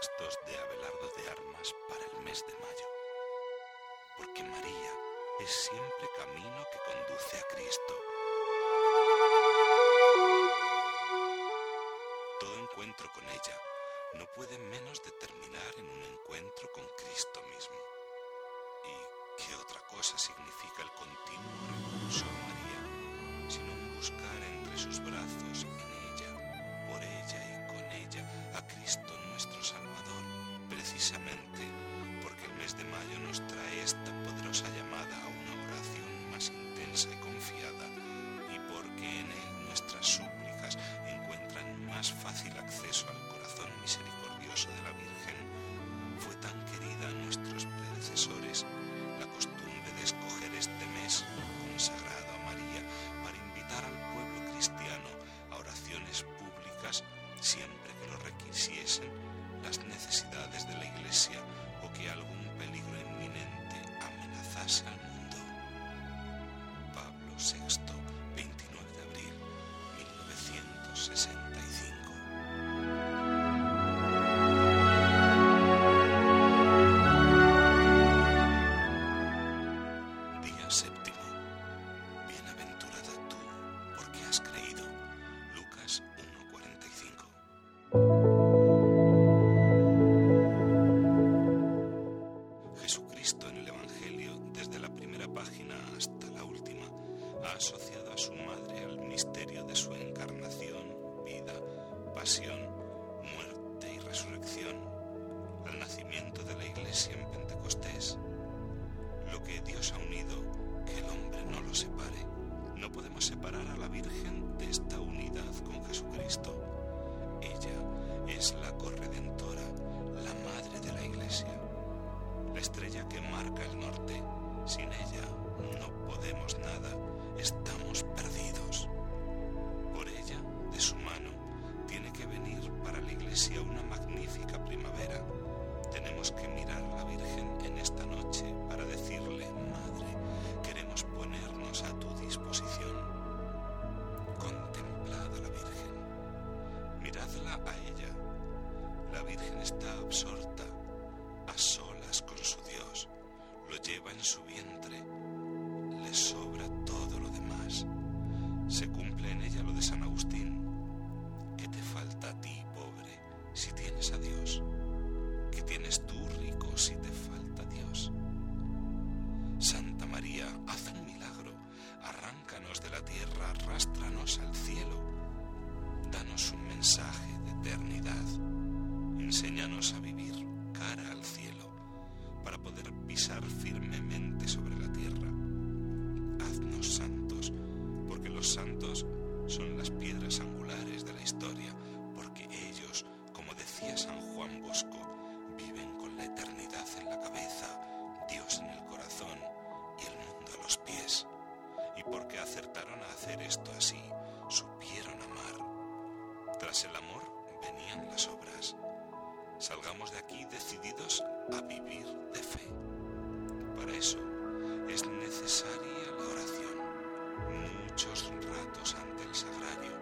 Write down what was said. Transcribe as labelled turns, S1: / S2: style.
S1: textos de Abelardo de Armas para el mes de mayo. Porque María es siempre camino que conduce a Cristo. Todo encuentro con ella no puede menos de terminar en un encuentro con Cristo mismo. ¿Y qué otra cosa significa el continuo recurso a María, sino un buscar entre sus algún peligro inminente amenazase al mundo. Pablo VI, 29 de abril 1965. Hasta la última, ha asociado a su madre al misterio de su encarnación, vida, pasión, muerte y resurrección, al nacimiento de la Iglesia en Pentecostés. Lo que Dios ha unido, que el hombre no lo separe. No podemos separar a la Virgen de esta unidad con Jesucristo. Ella es la corredentora, la madre de la Iglesia la estrella que marca el norte. Sin ella no podemos nada, estamos perdidos. Por ella, de su mano, tiene que venir para la iglesia una magnífica primavera. Tenemos que mirar a la Virgen en esta noche para decirle, Madre, queremos ponernos a tu disposición. Contemplad a la Virgen, miradla a ella. La Virgen está absorta, en su vientre, le sobra todo lo demás. Se cumple en ella lo de San Agustín. ¿Qué te falta a ti, pobre, si tienes a Dios? ¿Qué tienes tú, rico, si te falta Dios? Santa María, haz un milagro, arráncanos de la tierra, arrástranos al cielo. Danos un mensaje de eternidad. Enséñanos a vivir cara al cielo para poder pisar Haznos santos, porque los santos son las piedras angulares de la historia, porque ellos, como decía San Juan Bosco, viven con la eternidad en la cabeza, Dios en el corazón y el mundo a los pies. Y porque acertaron a hacer esto así, supieron amar. Tras el amor venían las obras. Salgamos de aquí decididos a vivir de fe. Para eso es necesaria la oración, muchos ratos ante el sagrario.